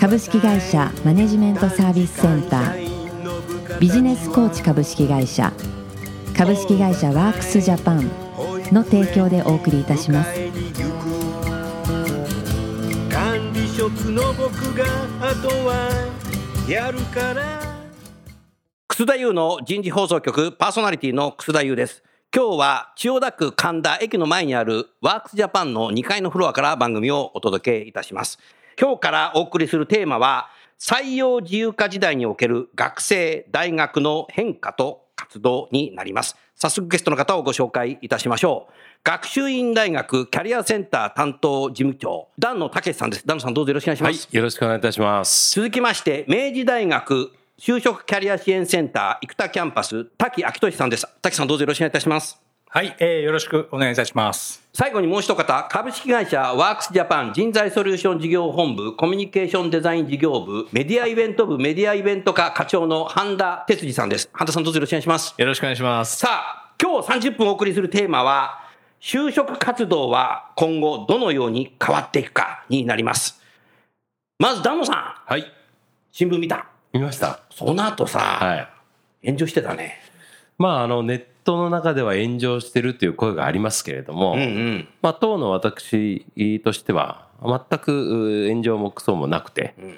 株式会社マネジメントサービスセンタービジネスコーチ株式会社株式会社ワークスジャパンの提供でお送りいたします管理職の僕があとはやるから楠田優の人事放送局パーソナリティの楠田優です。今日は千代田区神田駅の前にあるワークスジャパンの2階のフロアから番組をお届けいたします。今日からお送りするテーマは採用自由化時代における学生、大学の変化と活動になります。早速ゲストの方をご紹介いたしましょう。学習院大学キャリアセンター担当事務長、段野武さんです。段野さんどうぞよろしくお願いしまはいす。、よろしくお願いいたします。続きまして、明治大学就職キャリア支援センター生田キャンパス、滝明俊さんです。滝さんどうぞよろしくお願いいたします。はい、えーよろしくお願いいたします。最後にもう一方、株式会社ワークスジャパン人材ソリューション事業本部コミュニケーションデザイン事業部メディアイベント部メディアイベント課課長の半田哲司さんです。半田さんどうぞよろしくお願いします。よろしくお願いします。さあ、今日30分お送りするテーマは、就職活動は今後どのように変わっていくかになります。まず、ダンノさん、はい、新聞見た。見ました。その後さ、はい。炎上してたね。まあ、あの、ネットの中では炎上してるという声がありますけれども、うんうん。まあ、当の私としては、全くう炎上もクソもなくて、ん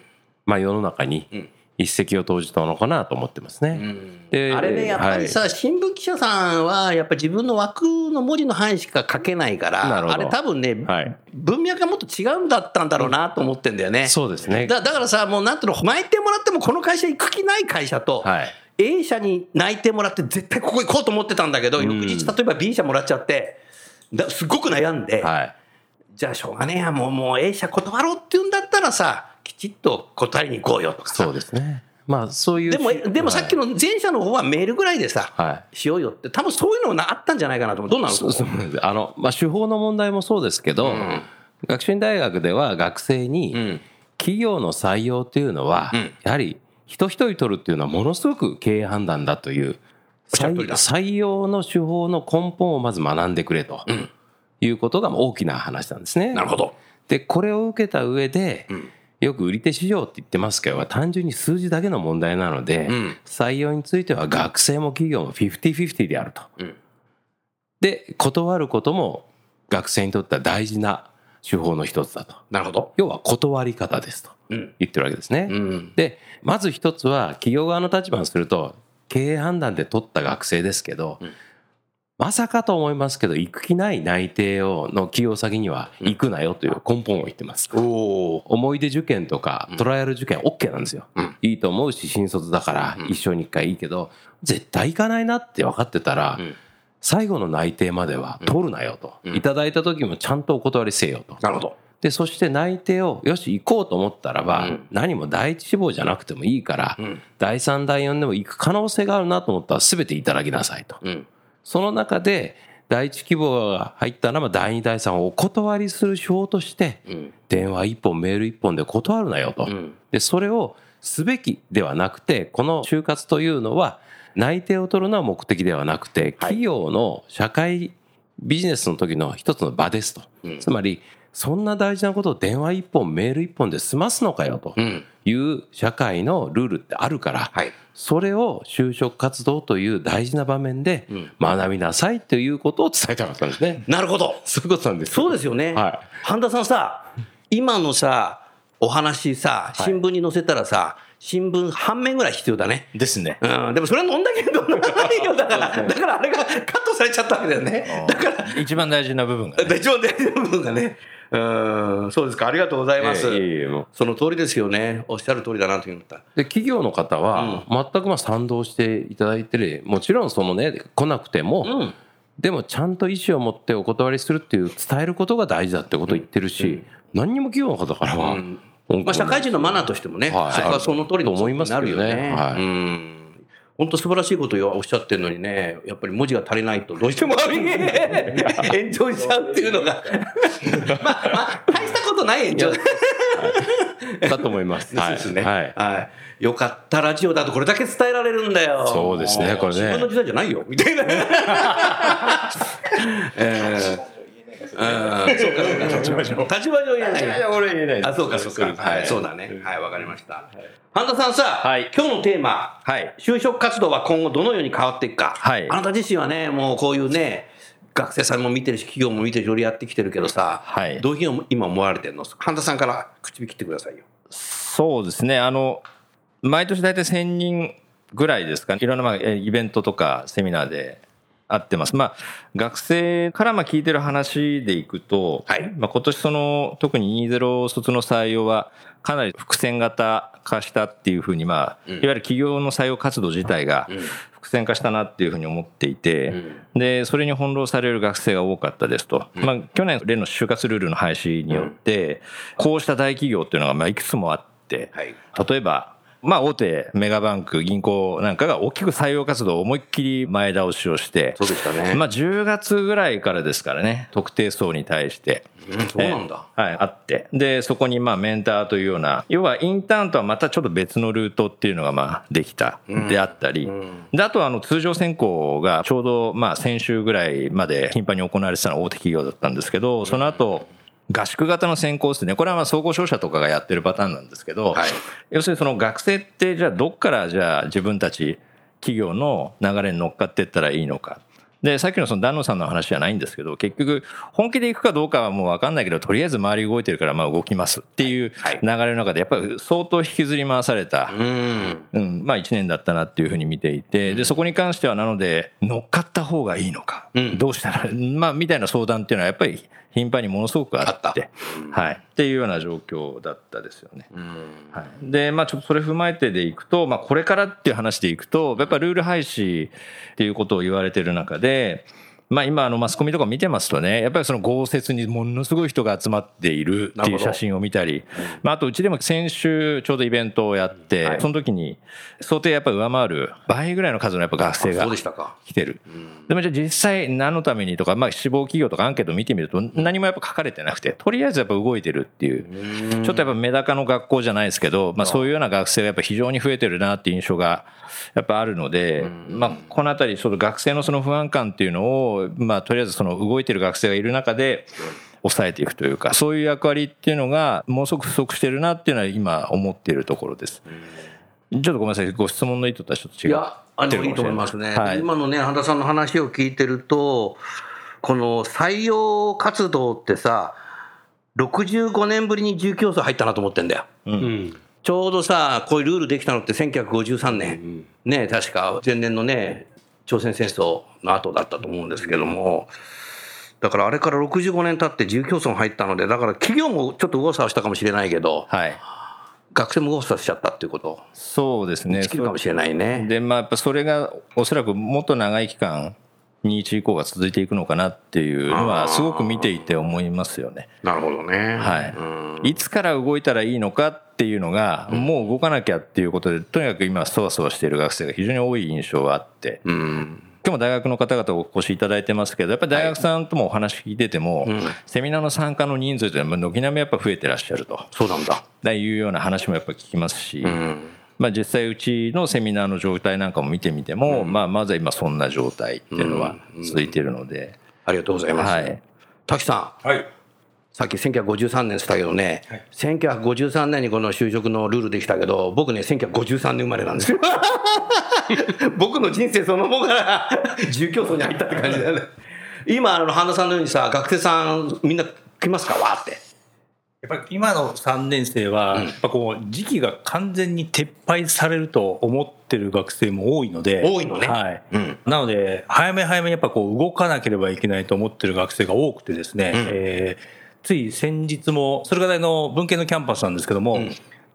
まあ、世の中にうん一石を投じたのかなと思ってますね。であれね、やっぱりさ、新聞記者さんは、やっぱり自分の枠の文字の範囲しか書けないから、あれ多分ね、はい。文脈がもっと違うんだったんだろうなと思ってんだよね。そうですね。だだからさ、もうなんていうの、巻いてもらってもこの会社行く気ない会社と、はい。A 社に内定もらって絶対ここ行こうと思ってたんだけど、ん翌日例えば B 社もらっちゃって、だすごく悩んで、はい。じゃあしょうがねえや、もうもう A 社断ろうって言うんだったらさ、きちっと断りに行こうよとかさそうですね。まあ、そういう。でも、でもさっきの前者の方はメールぐらいでさ、はい。しようよって、多分そういうのがあったんじゃないかなと思う。どうなの？そうそうあの、まあ、手法の問題もそうですけど、ん学習院大学では学生に、うん。企業の採用というのは、うんやはり人一人取るっていうのはものすごく経営判断だという採用の手法の根本をまず学んでくれとうんいうことが大きな話なんですね。なるほど。でこれを受けた上で、んよく売り手市場って言ってますけど単純に数字だけの問題なので、うん採用については学生も企業も50-50であると。うんで断ることも学生にとっては大事な手法の一つだと。なるほど。要は断り方ですとうん。言ってるわけですね。うん。でまず一つは企業側の立場にすると経営判断で取った学生ですけど、うんまさかと思いますけど行く気ない内定をの企業先には行くなよという根本を言ってます。おお。思い出受験とかトライアル受験 OK なんですよ。うんいいと思うし新卒だから一生に一回いいけど、絶対行かないなって分かってたら、うん最後の内定までは取るなよと、うんいただいた時もちゃんとお断りせよと。なるほど。でそして内定をよし行こうと思ったらば、うん何も第一志望じゃなくてもいいから、うん。第3第4でも行く可能性があるなと思ったら全ていただきなさいと。うん。その中で第一希望が入ったならば第2第3をお断りする手法としてうん。電話1本メール1本で断るなよと。うん。でそれをすべきではなくてこの就活というのは内定を取るのは目的ではなくて企業の社会ビジネスの時の一つの場ですと、うんつまりそんな大事なことを電話1本メール1本で済ますのかよとうん。いう社会のルールってあるから、はい。それを就職活動という大事な場面でうん学びなさいということを伝えたかったんですね。なるほど。そういうことなんです。そうですよね。は半田さんさ、今のさ、お話さ、新聞に載せたらさ、新聞半面ぐらい必要だね。ですね。うん、でもそれは飲んだけど飲まないよ。だから、だからあれがカットされちゃったわけだよね。だから、一番大事な部分が、ね。一番大事な部分がね。うん、そうですか。ありがとうございます。ええいえいえもうその通りですよね。おっしゃる通りだなという思った。で企業の方は全くまあ賛同していただいてるもちろんそのね来なくても、うん。でもちゃんと意思を持ってお断りするっていう伝えることが大事だってことを言ってるし、何にも企業の方からは、うんまあ、社会人のマナーとしてもね、はいそこはその通りのと思いますよね。はいうん本当素晴らしいことをおっしゃってるのにね、やっぱり文字が足りないとどうしても 炎上しちゃうっていうのが。まあ、まあ、大したことない炎上だと思います。そ うですね。はい。はい。よかった、ラジオだとこれだけ伝えられるんだよ。そうですねこれね自分の時代じゃないよ、みたいな。えーうんそうか、そうか。立場上。立場上言えない。いや俺言えないですあ、そうか、そうか。はい、そうだね。はい、わかりました。半田さんさ、はい今日のテーマ、はい就職活動は今後どのように変わっていくか。はいあなた自身はね、もうこういうね、学生さんも見てるし、企業も見てるし、いろいろやってきてるけどさ、はいどういうふうに今思われてるの？半田さんから口火切ってくださいよ。そうですね。あの、毎年大体1000人ぐらいですかね。いろんなまあえイベントとかセミナーで会ってます。まあ、学生からまあ聞いてる話でいくと、はいまあ今年その、特に20卒の採用は、かなり伏線型化したっていうふうに、まあ、いわゆる企業の採用活動自体が伏線化したなっていうふうに思っていて、で、それに翻弄される学生が多かったですと。まあ、去年、例の就活ルールの廃止によって、こうした大企業っていうのが、まあ、いくつもあって、はい。例えば、まあ、大手メガバンク、銀行なんかが大きく採用活動を思いっきり前倒しをして、そうでしたね。まあ、10月ぐらいからですからね、特定層に対して。うんそうなんだ。えーはい、あって。で、そこにまあメンターというような、要はインターンとはまたちょっと別のルートっていうのがまあできた、であったり。で、あとはあの通常選考がちょうどまあ先週ぐらいまで頻繁に行われてたのは大手企業だったんですけど、その後、合宿型の選考ですね。これはまあ総合商社とかがやってるパターンなんですけど、はい。要するにその学生ってじゃあどっからじゃあ自分たち企業の流れに乗っかっていったらいいのか。で、さっきのその丹野さんの話じゃないんですけど、結局、本気で行くかどうかはもう分かんないけど、とりあえず周り動いてるからまあ動きますっていうはい流れの中で、やっぱり相当引きずり回された、うん。うん、まあ一年だったなっていうふうに見ていて、で、そこに関してはなので、乗っかった方がいいのか、うん。どうしたら、まあみたいな相談っていうのはやっぱり頻繁にものすごくあって、はい、っていうような状況だったですよね。はい、で、まあちょっとそれ踏まえてでいくと、まあこれからっていう話でいくと、やっぱルール廃止っていうことを言われてる中で、まあ今あのマスコミとか見てますとね、やっぱりその豪雪にものすごい人が集まっているっていう写真を見たり、まああとうちでも先週ちょうどイベントをやって、その時に想定やっぱり上回る倍ぐらいの数のやっぱ学生が。来てる。でもじゃあ実際何のためにとか、まあ志望企業とかアンケートを見てみると何もやっぱ書かれてなくて、とりあえずやっぱ動いてるっていう、ちょっとやっぱメダカの学校じゃないですけど、まあそういうような学生がやっぱ非常に増えてるなっていう印象がやっぱあるので、まあこのあたり、その学生のその不安感っていうのを、まあとりあえずその動いてる学生がいる中で、抑えていくというか、そういう役割っていうのが、ものすごく不足してるなっていうのは今思っているところです。ちょっとごめんなさい、ご質問の意図とはちょっと違う。いや、あの、いいと思いますね。はい今のね、半田さんの話を聞いてると、この採用活動ってさ、65年ぶりに住競争入ったなと思ってんだよ。うん。ちょうどさ、こういうルールできたのって1953年、ね、確か前年のね、朝鮮戦争の後だったと思うんですけども、だからあれから65年経って住競争入ったので、だから企業もちょっと右往左往したかもしれないけど、はい。学生も右往左往しちゃったっていうこと、そうですね。できるかもしれないね。で、まあ、やっぱそれがおそらくもっと長い期間、21以降が続いていくのかなっていうのは、すごく見ていて思いますよね。なるほどね。はいうんいつから動いたらいいのかっていうのが、もう動かなきゃっていうことで、とにかく今、そわそわしている学生が非常に多い印象があって、うん。今日も大学の方々お越しいただいてますけど、やっぱり大学さんともお話聞いてても、セミナーの参加の人数というのは、軒並みやっぱ増えてらっしゃると。そうなんだ。だいうような話もやっぱ聞きますし、うん。まあ、実際うちのセミナーの状態なんかも見てみても、まあ、まずは今そんな状態っていうのは続いているので、ありがとうございます。はい。滝さん、はい。さっき1953年って言ったけどね、1953年にこの就職のルールできたけど、僕ね、1953年生まれなんですよ。僕の人生そのものが住競争に入ったって感じだよね。今、あの、半田さんのようにさ、学生さんみんな来ますか？わーって。やっぱり今の3年生は、やっぱこう時期が完全に撤廃されると思ってる学生も多いので、多いのね。はい。うん。なので、早め早めにやっぱこう動かなければいけないと思ってる学生が多くてですね、えーつい先日も、それがの文系のキャンパスなんですけども、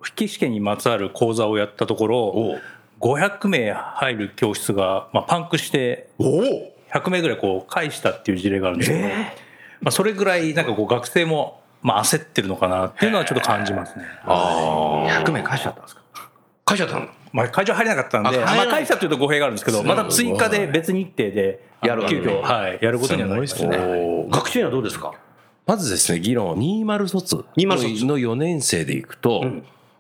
筆記試験にまつわる講座をやったところ、500名入る教室が、まあ、パンクして、100名ぐらいこう返したっていう事例があるんですけど、まあ、それぐらいなんかこう学生もまあ、焦ってるのかなっていうのはちょっと感じますね。ああ。100名返しちゃったんですか？書いちゃったの？まあ、会場入れなかったんで、まあ、会社というと語弊があるんですけど、また追加で別日程で、やる急遽、はい、やることにはなりましたね。学習にはどうですか？まずですね、議論、20卒。20卒。の4年生でいくと、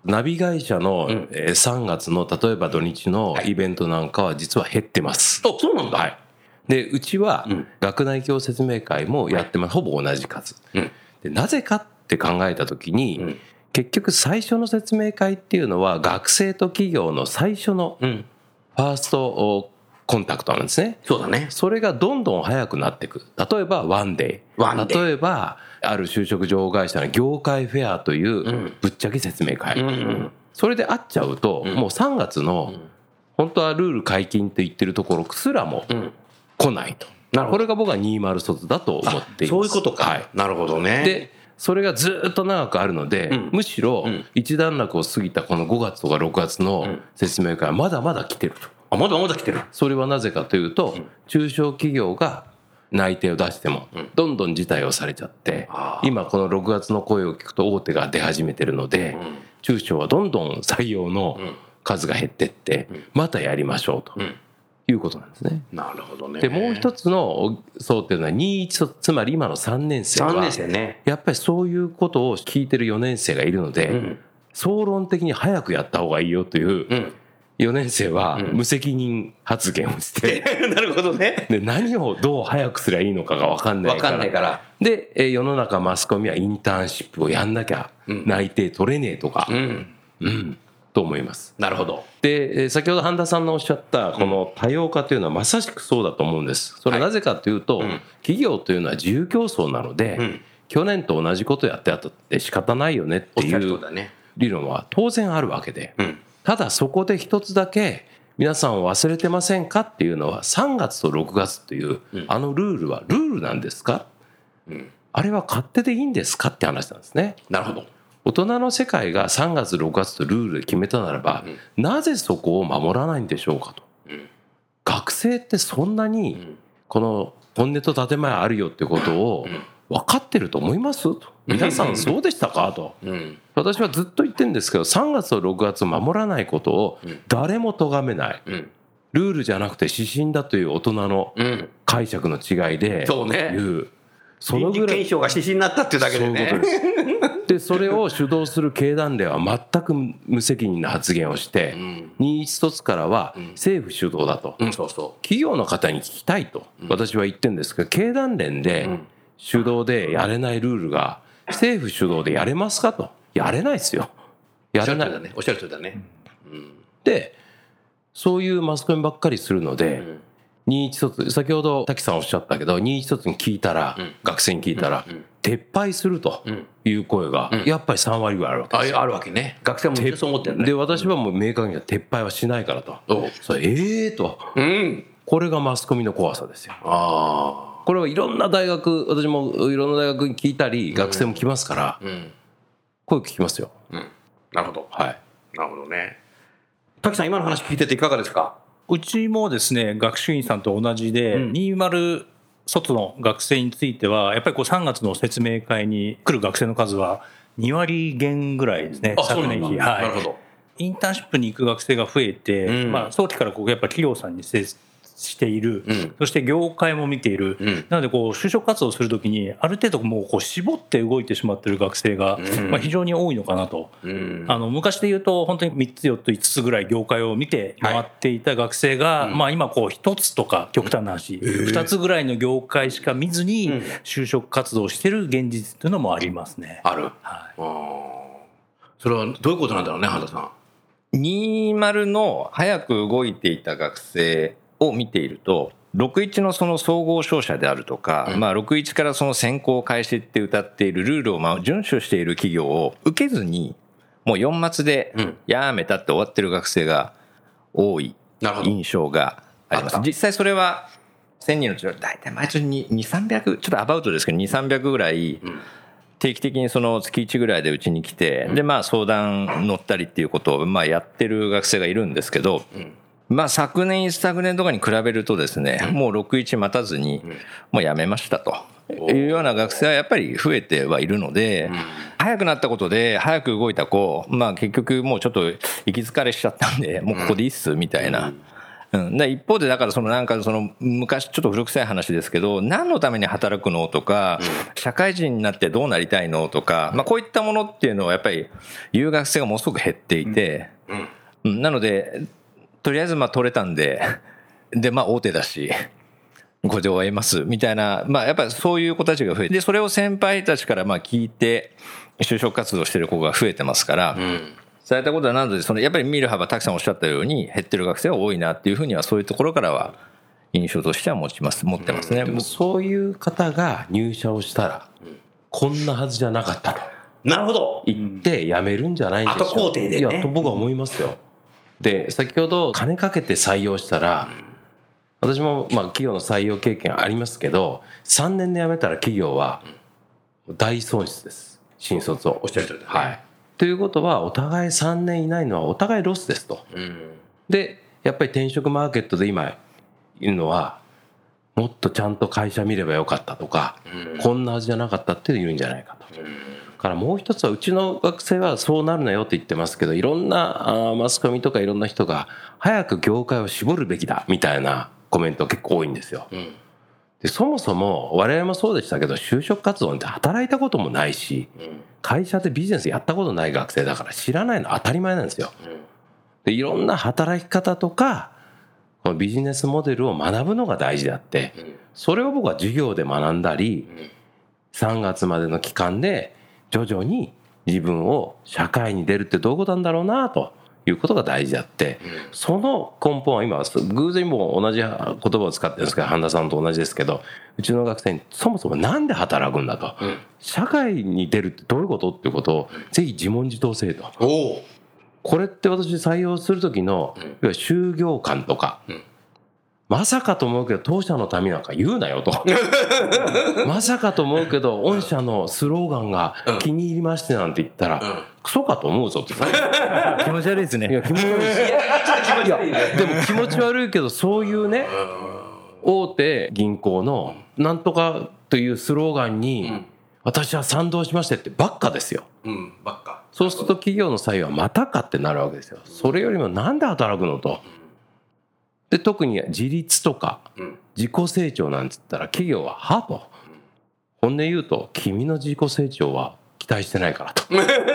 ナビ会社のえー3月の例えば土日のイベントなんかは実は減ってます。あ、そうなんだ。はい。で、うちはん。学内教説明会もやってます。ほぼ同じ数。うんでなぜかって考えたときに、ん結局最初の説明会っていうのは学生と企業の最初のうん。ファーストコンタクトなんですね。そうだね。それがどんどん早くなっていく。例えばワンデイ。ワンデイ例えば、ある就職情報会社の業界フェアというぶっちゃけ説明会。うんうん。それで会っちゃうと、もう3月の、本当はルール解禁と言ってるところすらもうん。来ないと。これが僕は20卒だと思っています。そういうことか。はい。なるほどね。で、それがずっと長くあるので、うんむしろうん一段落を過ぎたこの5月とか6月の説明会はまだまだ来てると。あ、まだまだ来てる。それはなぜかというと、中小企業が内定を出しても、どんどん辞退をされちゃってあ、ー今この6月の声を聞くと大手が出始めてるので、中小はどんどん採用の数が減ってって、またやりましょうとんいうことなんですね。なるほどね。で、もう一つの層っていうのは21卒、つまり今の3年生は、3年生ね。やっぱりそういうことを聞いてる4年生がいるので、ん総論的に早くやった方がいいよといううん。4年生は無責任発言をして、なるほどね。で何をどう早くすりゃいいのかが分かんないわからかんないから。でえー世の中マスコミはインターンシップをやんなきゃ内定取れねえとか、うん。うんと思いますなるほど。でえー先ほど半田さんのおっしゃったこの多様化というのはまさしくそうだと思うんですそれはなぜかというと、ん企業というのは自由競争なので、ん去年と同じことやってやったって仕方ないよねっていう。理論は当然あるわけで、うん。ただそこで一つだけ皆さん忘れてませんかっていうのは3月と6月というあのルールはルールなんですか、うんあれは勝手でいいんですか？って話なんですね。なるほど。大人の世界が3月6月とルールで決めたならば、なぜそこを守らないんでしょうかと。ん学生ってそんなにこの本音と建前あるよってことを分かってると思いますと。皆さんそうでしたかと。うん。私はずっと言ってるんですけど3月と6月を守らないことを誰も咎めないうん。ルールじゃなくて指針だという大人のうん。解釈の違いでそううそのぐらい検証が指針になったっていうだけでね。そでそれを主導する経団連は全く無責任な発言をしてん。21卒からは政府主導だと。うん、そうそ企業の方に聞きたいと私は言ってるんですけど経団連で主導でやれないルールが政府主導でやれますかと。やれないですよ。う。おやれない。っしゃる通りだね。おっしゃる通りだね。でそういうマスコミばっかりするので、21卒先ほど滝さんおっしゃったけど21卒に聞いたら、学生に聞いたら、撤廃するという声が、やっぱり3割ぐらいあるわけですよああるわけね。学生もそう思ってるね。で私はもう明確には撤廃はしないからとそれええとうん。これがマスコミの怖さですよあこれはいろんな大学私もいろんな大学に聞いたり学生も来ますから、あ。うん。声聞きますようん。なるほど。はいなるほどね。滝さん、今の話聞いてていかがですか？うちもですね、学習院さんと同じで、20卒の学生については、やっぱりこう3月の説明会に来る学生の数は2割減ぐらいですね、昨年比。はい。なるほど。インターンシップに行く学生が増えて、うんまあ、早期からこうやっぱ企業さんに接している、うんそして業界も見ている、うんなのでこう就職活動するときにある程度もうこう絞って動いてしまっている学生が、うんまあ、非常に多いのかなと。うん。あの昔で言うと本当に3つ4つ5つぐらい業界を見て回っていた学生が、まあ、今こう1つとか極端な話、2つぐらいの業界しか見ずに就職活動をしている現実というのもありますね。ある。はいああ。それはどういうことなんだろうね、原田さん。20の早く動いていた学生を見ていると61のその総合商社であるとか、まあ、61からその先行開始って歌っているルールをまあ遵守している企業を受けずにもう4末でうん。やめたって終わってる学生が多い印象があります。実際それは1000人のうちの大体毎年に2300ちょっとアバウトですけど2300ぐらい定期的にその月1ぐらいでうちに来て、でまあ相談乗ったりっていうことをまあやってる学生がいるんですけど、まあ昨年一昨年とかに比べるとですね、もう61待たずにもうやめましたと。いうような学生はやっぱり増えてはいるので、早くなったことで早く動いた子、まあ結局もうちょっと行き疲れしちゃったんで、もうここでいいっすみたいな。うん、で一方でだからそのなんかその昔ちょっと古臭い話ですけど何のために働くのとか、社会人になってどうなりたいのとか、まあ、こういったものっていうのはやっぱり言う学生がものすごく減っていて、うん。なのでとりあえずまあ取れたんで でまあ大手だしこれで終わりますみたいなまあやっぱりそういう子たちが増えてでそれを先輩たちからまあ聞いて就職活動してる子が増えてますから。されたことはなので、そのやっぱり見る幅、たくさんおっしゃったように、減ってる学生は多いなっていうふうには、そういうところからは、印象としては持ちます、持ってますね。でもそういう方が入社をしたら、こんなはずじゃなかったとなるほど。言って辞めるんじゃないんでしょう後工程でねいや、と僕は思いますよ。で、先ほど金かけて採用したら、私もまあ企業の採用経験ありますけど、3年で辞めたら企業は大損失です。新卒を。おっしゃる通りだねはい。ということは、お互い3年いないのはお互いロスですと。で、やっぱり転職マーケットで今いるのは、もっとちゃんと会社見ればよかったとか、こんなはずじゃなかったっていうんじゃないかと。からもう一つはうちの学生はそうなるなよって言ってますけどいろんなあーマスコミとかいろんな人が早く業界を絞るべきだみたいなコメント結構多いんですよ。でそもそも我々もそうでしたけど就職活動って働いたこともないし会社でビジネスやったことない学生だから知らないの当たり前なんですよ。でいろんな働き方とかこのビジネスモデルを学ぶのが大事であってそれを僕は授業で学んだり3月までの期間で徐々に自分を社会に出るってどういうことなんだろうなということが大事であってその根本は今偶然にも同じ言葉を使ってるんですけど半田さんと同じですけどうちの学生にそもそもなんで働くんだと。社会に出るってどういうことっていうことをぜひ自問自答せえと。これって私採用する時の、いわゆる就業感とか、まさかと思うけど当社のためなんか言うなよと。まさかと思うけど御社のスローガンが気に入りましてなんて言ったら、クソかと思うぞって。気持ち悪いですね。いや気持ち悪い。ですいやでも気持ち悪いけどそういうね大手銀行のなんとかというスローガンに私は賛同しましてってばっかですよ。うん、ばっか。そうすると企業の採用はまたかってなるわけですよ。それよりもなんで働くのと。で、特に自立とかん自己成長なんつったら企業ははと。本音言うと、君の自己成長は期待してないからと。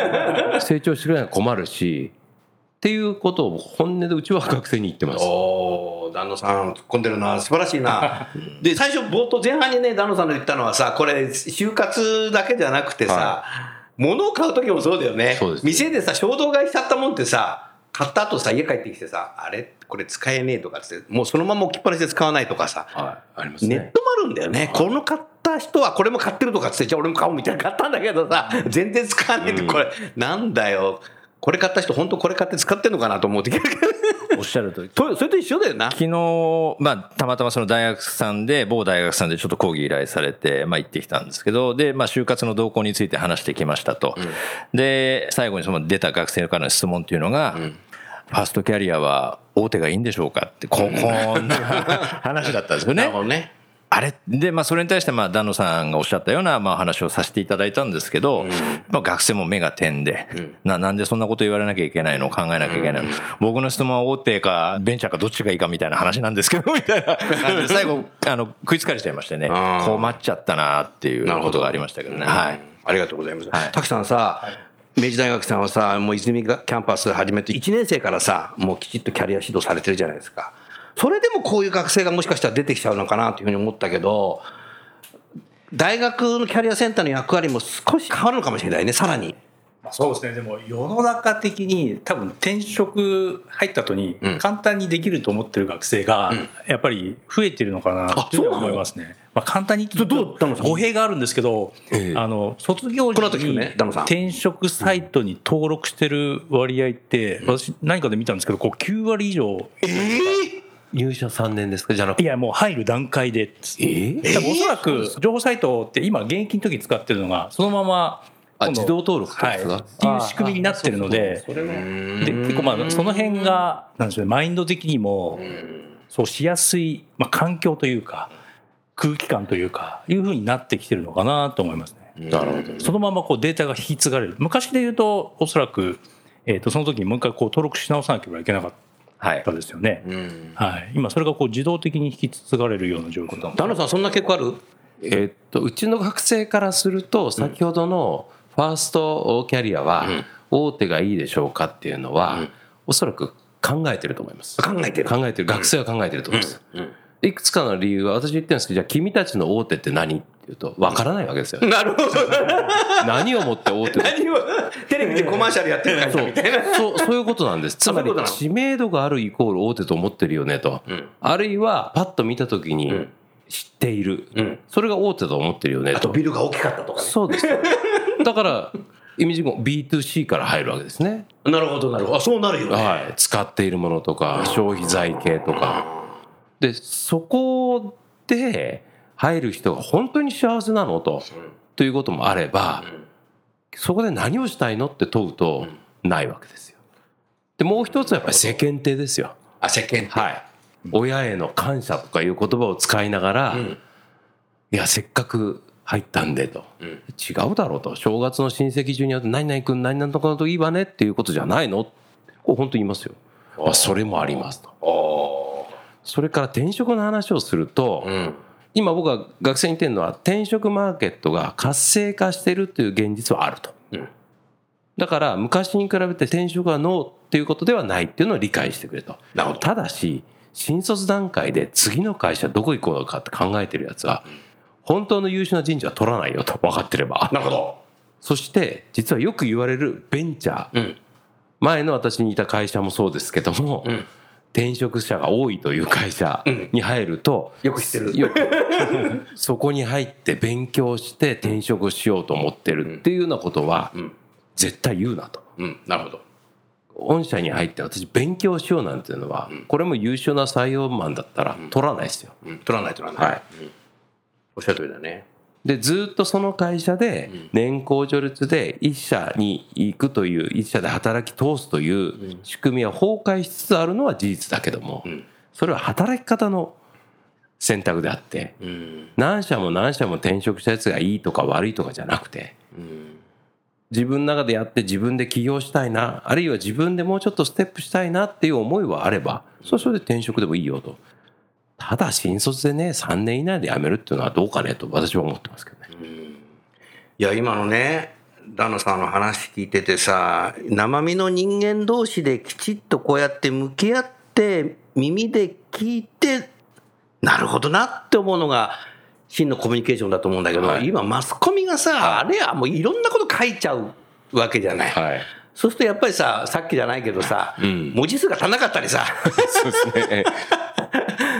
成長してくれないと困るし、っていうことを本音でうちは学生に言ってます。おお、旦那さん突っ込んでるな、素晴らしいな。で、最初冒頭前半にね、旦那さんの言ったのはさ、これ就活だけじゃなくてさ、物を買う時もそうだよね。そうです店でさ、衝動買いしちゃったもんってさ、買った後さ、家帰ってきてさ、あれ？これ使えねえとかって、もうそのまま置きっぱなしで使わないとかさ、はい。ありますね。ネットもあるんだよね。この買った人はこれも買ってるとかって、じゃあ俺も買おうみたいな買ったんだけどさ、全然使わないって、これ、なんだよ。これ買った人、本当これ買って使ってんのかなと思うておっしゃる通り。とそれと一緒だよな。昨日、まあ、たまたまその大学さんで、某大学さんでちょっと講義依頼されて、まあ、行ってきたんですけど、で、まあ、就活の動向について話してきましたと。で、最後にその出た学生からの質問っていうのが、ファーストキャリアは大手がいいんでしょうかって、ここんな話だったんですよねなるほ。どね。あれ？で、まあ、それに対して、まあ、丹野さんがおっしゃったような、まあ、話をさせていただいたんですけど、まあ、学生も目が点で、な、なんでそんなこと言われなきゃいけないの？考えなきゃいけないの、僕の質問は大手か、ベンチャーかどっちがいいかみたいな話なんですけど、みたいな。感じで、最後、あの、食いつかれちゃいましてね、困っちゃったなっていうことがありましたけどね。はい。ありがとうございます。はい。滝さんさ、明治大学さんはさ、もう泉がキャンパス始めて1年生からさ、もうきちっとキャリア指導されてるじゃないですか。それでもこういう学生がもしかしたら出てきちゃうのかなというふうに思ったけど、大学のキャリアセンターの役割も少し変わるのかもしれないね、さらに。そうですね。でも世の中的に多分転職入った後にうん。簡単にできると思ってる学生がやっぱり増えてるのかなっていうふうに思いますね。まあ、簡単に言うどうどうと語弊があるんですけど、ええ。あの卒業時に転職サイトに登録してる割合って私何かで見たんですけどこう9割以上入社3年ですか？じゃなくて。いやもう入る段階で。え？多分おそらく情報サイトって今現役の時使ってるのがそのまま自動登録ってはい、っていう仕組みになってるので、で結構まあその辺がなんでしょうねマインド的にもそうしやすい、まあ、環境というか空気感というかいうふうになってきてるのかなと思いますね。なるほど。そのままこうデータが引き継がれる。昔で言うとおそらく、えー、とその時にもう一回こう登録し直さなければいけなかったですよね。うん。はい、今それがこう自動的に引き継がれるような状況だ旦那さんそんな結構ある？えーっと、うちの学生からすると、先ほどのファーストキャリアは、大手がいいでしょうかっていうのは、おそらく考えてると思います。考えてる。考えてる。学生は考えてると思います。いくつかの理由は、私言ってるんですけど、じゃあ君たちの大手って何って言うと、わからないわけですよ。なるほど 何をもって大手？だ何を？テレビでコマーシャルやってる会社みたいなそう、そういうことなんです。つまり知名度があるイコール大手と思ってるよねと。あるいは、パッと見たときに知っている、んそれが大手と思ってるよねあとと。ビルが大きかったとかねそうです。だから、イメージも B2C から入るわけですね。なるほどなるほどあそうなるよねはい。使っているものとか、消費財系とか。で、そこで入る人が本当に幸せなのと、ということもあれば、そこで何をしたいのって問うと、ないわけですよ。で、もう一つはやっぱり世間体ですよ。あ世間はい。親への感謝とかいう言葉を使いながら、いや、せっかく入ったんでと、違うだろうと。正月の親戚中にあって、何々君何々とかのといいわねっていうことじゃないのこう本当に言いますよ。まあ、それもありますと。それから転職の話をすると、今僕は学生に言ってるのは転職マーケットが活性化してるっていう現実はあると。だから昔に比べて転職がノーっていうことではないっていうのを理解してくれと。ただし、新卒段階で次の会社どこ行こうかって考えてるやつは、本当の優秀な人事は取らないよと分かってれば。なるほどそして、実はよく言われるベンチャー。うん前の私にいた会社もそうですけども、転職者が多いという会社に入ると、よく知ってる。そこに入って勉強して転職しようと思ってるっていうようなことは、絶対言うなと。うん。なるほど。御社に入って私勉強しようなんていうのは、これも優秀な採用マンだったら取らないですよ。うん。取らない取らない、はい。うん。おっしゃる通りだねで、ずっとその会社で年功序列で一社に行くという、一社で働き通すという仕組みは崩壊しつつあるのは事実だけども、それは働き方の選択であって、うん。何社も何社も転職したやつがいいとか悪いとかじゃなくて、自分の中でやって自分で起業したいな、あるいは自分でもうちょっとステップしたいなっていう思いはあれば、それはそれで転職でもいいよと。ただ新卒でね、3年以内で辞めるっていうのはどうかねと私は思ってますけどね。いや今のね旦那さんの話聞いててさ生身の人間同士できちっとこうやって向き合って耳で聞いてなるほどなって思うのが真のコミュニケーションだと思うんだけど、はい今マスコミがさ、あれはもういろんなこと書いちゃうわけじゃない。はい。そうするとやっぱりささっきじゃないけどさ、ん文字数が足んなかったりさ そうですね。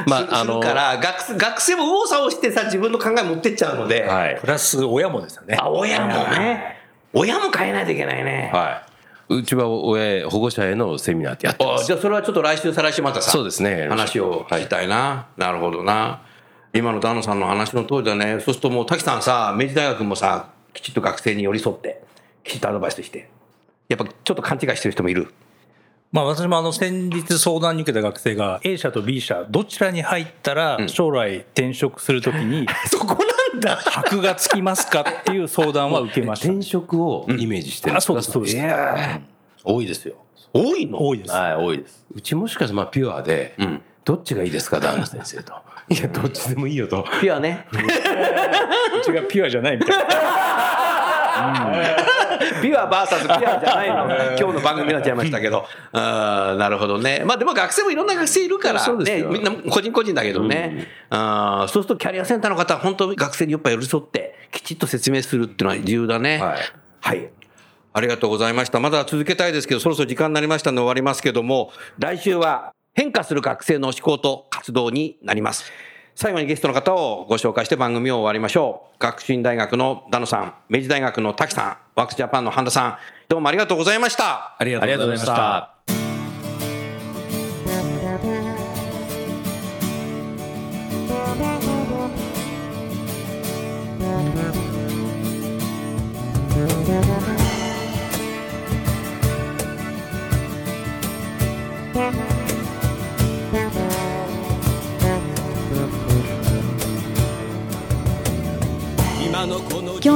まあ、あの、するから学生学生も右往左往してさ自分の考え持ってっちゃうので、はい。プ。ラス親もですよね。あ親もね。親も変えないといけないね。はい。うちは親、保護者へのセミナーってやってます。あじゃあそれはちょっと来週再来週またさそうですね。話を聞きたいな、なるほどな。今の旦那さんの話の通りだね。そうするともう滝さんさ明治大学もさきちっと学生に寄り添ってきちっとアドバイスして。やっぱちょっと勘違いしてる人もいるまあ私もあの先日相談に受けた学生が A 社と B 社どちらに入ったら将来転職するときに そこなんだ箔がつきますかっていう相談は受けました。転職をイメージしてるんあそうですそうです。多いですよ。多いの？多いです。はい、多いです。うちもしかしてまあピュアで、どっちがいいですか、ダンス先生と。いや、どっちでもいいよと。ピュアね うちがピュアじゃないみたいな。ピュア VS ピュアじゃないの。今日の番組になっちゃいましたけど。あーなるほどね。まあでも学生もいろんな学生いるから。ねみんな個人個人だけどね、あーそうするとキャリアセンターの方は本当に学生にやっぱ寄り添ってきちっと説明するっていうのは重要だね。はい。はい。ありがとうございました。まだ続けたいですけどそろそろ時間になりましたので終わりますけども来週は変化する学生の思考と活動になります最後にゲストの方をご紹介して番組を終わりましょう学習院大学のダノさん明治大学の滝さんワークスジャパンの半田さんどうもありがとうございましたありがとうございました。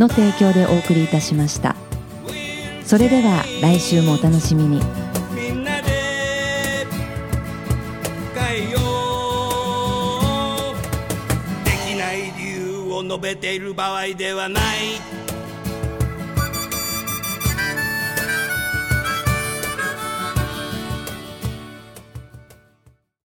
の提供でお送りいたしました。それでは来週もお楽しみに。みんなで変えよう。できない理由を述べている場合ではない。